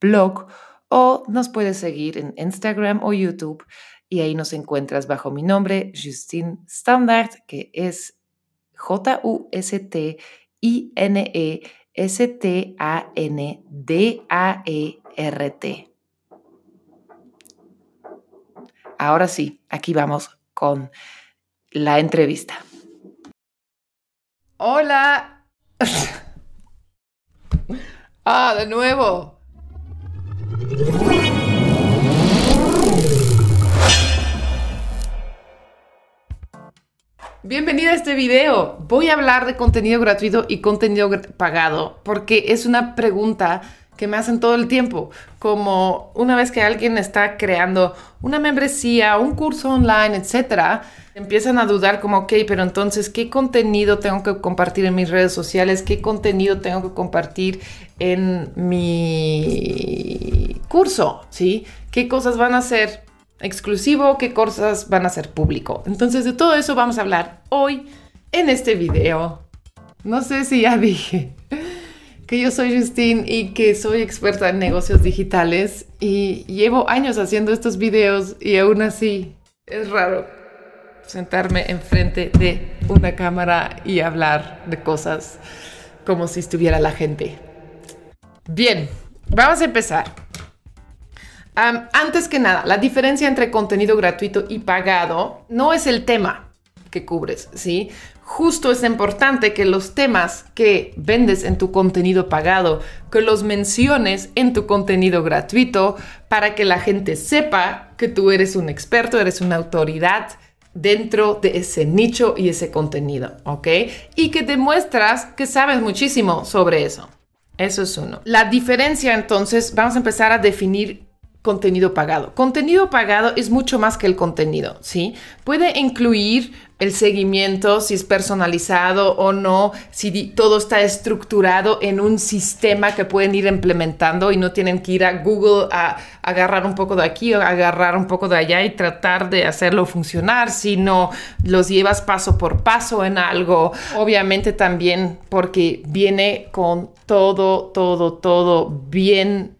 blog o nos puedes seguir en Instagram o YouTube y ahí nos encuentras bajo mi nombre, Justine Standard, que es J-U-S-T-I-N-E-S-T-A-N-D-A-E-R-T. Ahora sí, aquí vamos con la entrevista. Hola. ah, de nuevo. Bienvenida a este video. Voy a hablar de contenido gratuito y contenido pagado porque es una pregunta que me hacen todo el tiempo, como una vez que alguien está creando una membresía, un curso online, etcétera, empiezan a dudar como, ok, pero entonces, ¿qué contenido tengo que compartir en mis redes sociales? ¿Qué contenido tengo que compartir en mi curso? ¿Sí? ¿Qué cosas van a ser exclusivo? ¿Qué cosas van a ser público? Entonces, de todo eso vamos a hablar hoy en este video. No sé si ya dije que yo soy Justine y que soy experta en negocios digitales y llevo años haciendo estos videos y aún así es raro sentarme enfrente de una cámara y hablar de cosas como si estuviera la gente. Bien, vamos a empezar. antes que nada, la diferencia entre contenido gratuito y pagado no es el tema que cubres, ¿sí? Justo es importante que los temas que vendes en tu contenido pagado, que los menciones en tu contenido gratuito para que la gente sepa que tú eres un experto, eres una autoridad dentro de ese nicho y ese contenido, ¿ok? Y que demuestras que sabes muchísimo sobre eso. Eso es uno. La diferencia entonces, vamos a empezar a definir contenido pagado. Contenido pagado es mucho más que el contenido, ¿sí? Puede incluir el seguimiento, si es personalizado o no, si todo está estructurado en un sistema que pueden ir implementando y no tienen que ir a Google a, agarrar un poco de aquí o agarrar un poco de allá y tratar de hacerlo funcionar, sino los llevas paso por paso en algo. Obviamente también porque viene con todo, todo, todo bien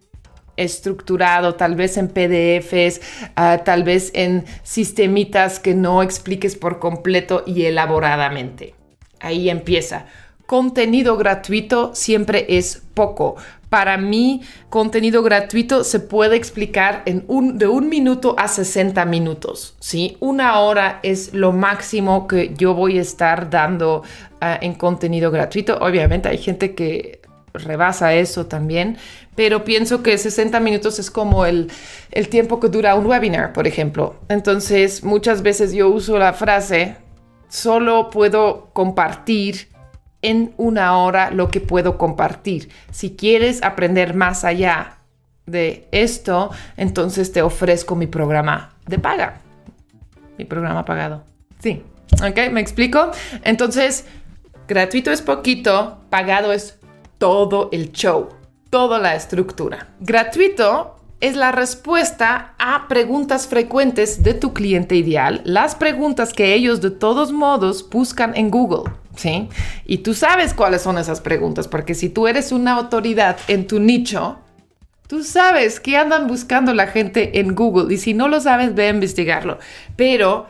estructurado, tal vez en PDFs, ah, tal vez en sistemitas que no expliques por completo y elaboradamente. Ahí empieza. Contenido gratuito siempre es poco. Para mí, contenido gratuito se puede explicar en un, de un minuto a 60 minutos. ¿sí? Una hora es lo máximo que yo voy a estar dando ah, en contenido gratuito. Obviamente hay gente que rebasa eso también, pero pienso que 60 minutos es como el, el, tiempo que dura un webinar, por ejemplo. Entonces, muchas veces yo uso la frase, solo puedo compartir en una hora lo que puedo compartir. Si quieres aprender más allá de esto, entonces te ofrezco mi programa de paga, mi programa pagado. Sí, ¿ok? ¿Me explico? Entonces, gratuito es poquito, pagado es todo el show, toda la estructura. Gratuito es la respuesta a preguntas frecuentes de tu cliente ideal, las preguntas que ellos de todos modos buscan en Google. ¿Sí? Y tú sabes cuáles son esas preguntas, porque si tú eres una autoridad en tu nicho, Tú sabes que andan buscando la gente en Google y si no lo sabes, ve a investigarlo. Pero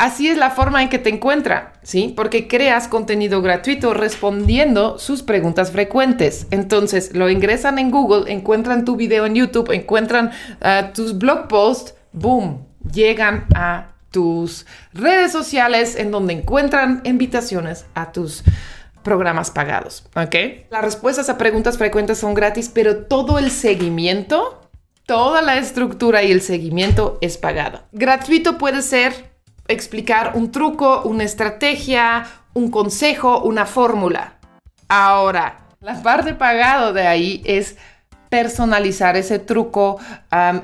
Así es la forma en que te encuentra, ¿sí? Porque creas contenido gratuito respondiendo sus preguntas frecuentes. Entonces, lo ingresan en Google, encuentran tu video en YouTube, encuentran ah, tus blog posts, boom, llegan a tus redes sociales en donde encuentran invitaciones a tus programas pagados, ¿ok? Las respuestas a preguntas frecuentes son gratis, pero todo el seguimiento, toda la estructura y el seguimiento es pagado. Gratuito puede ser explicar un truco, una estrategia, un consejo, una fórmula. Ahora, la parte pagado de ahí es personalizar ese truco,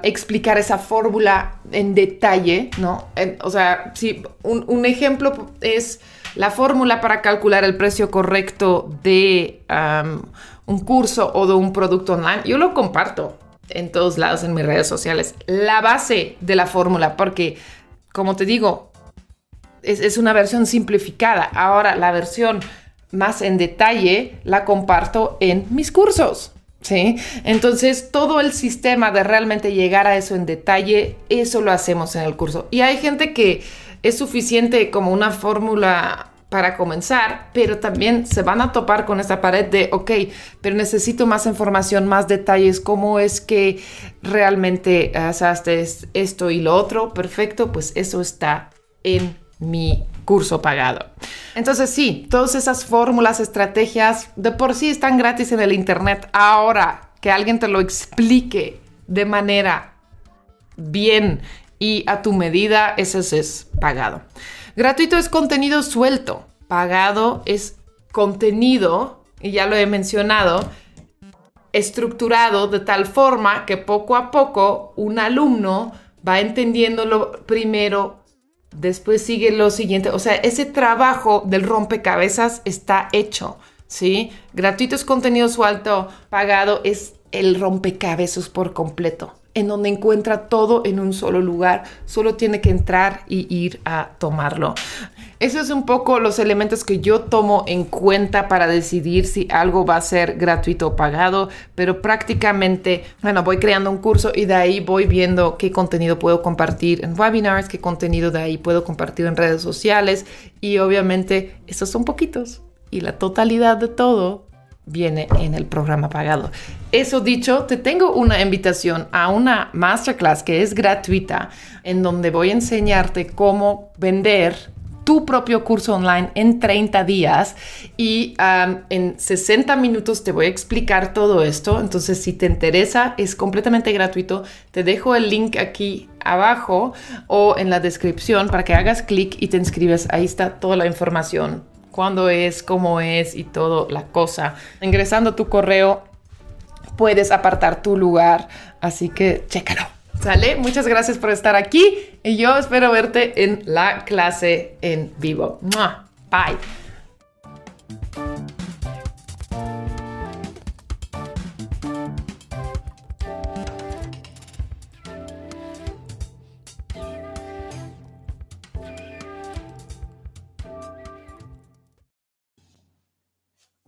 explicar esa fórmula en detalle, ¿no? o sea, si un, ejemplo es la fórmula para calcular el precio correcto de un curso o de un producto online, yo lo comparto en todos lados en mis redes sociales. La base de la fórmula, porque, como te digo, es, es una versión simplificada. Ahora, la versión más en detalle la comparto en mis cursos. ¿Sí? Entonces, todo el sistema de realmente llegar a eso en detalle, eso lo hacemos en el curso. Y hay gente que es suficiente como una fórmula para comenzar, pero también se van a topar con esta pared de, ok, pero necesito más información, más detalles, cómo es que realmente haces esto y lo otro, perfecto, pues eso está en mi curso pagado. Entonces sí, todas esas fórmulas, estrategias de por sí están gratis en el Internet. Ahora que alguien te lo explique de manera bien y a tu medida, eso es pagado. Gratuito es contenido suelto. Pagado es contenido, y ya lo he mencionado, estructurado de tal forma que poco a poco un alumno va entendiéndolo primero después sigue lo siguiente, o sea, ese trabajo del rompecabezas está hecho, ¿sí? Gratuito es contenido suelto, pagado es el rompecabezas por completo, en donde encuentra todo en un solo lugar, solo tiene que entrar y ir a tomarlo. Esos es un poco los elementos que yo tomo en cuenta para decidir si algo va a ser gratuito o pagado, pero prácticamente, bueno, voy creando un curso y de ahí voy viendo qué contenido puedo compartir en webinars, qué contenido de ahí puedo compartir en redes sociales y obviamente estos son poquitos y la totalidad de todo viene en el programa pagado. Eso dicho, te tengo una invitación a una masterclass que es gratuita en donde voy a enseñarte cómo vender tu propio curso online en 30 días y en 60 minutos te voy a explicar todo esto. Entonces, si te interesa, es completamente gratuito. Te dejo el link aquí abajo o en la descripción para que hagas clic y te inscribes. Ahí está toda la información, cuándo es, cómo es y todo la cosa. Ingresando tu correo, puedes apartar tu lugar, así que chécalo. ¿Sale? Muchas gracias por estar aquí y yo espero verte en la clase en vivo. Bye.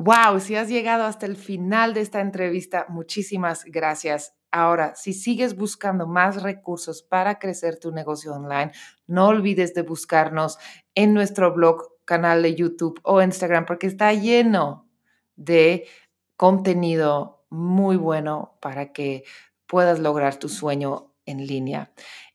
Wow, si has llegado hasta el final de esta entrevista, muchísimas gracias. Ahora, si sigues buscando más recursos para crecer tu negocio online, no olvides de buscarnos en nuestro blog, canal de YouTube o Instagram, porque está lleno de contenido muy bueno para que puedas lograr tu sueño en línea.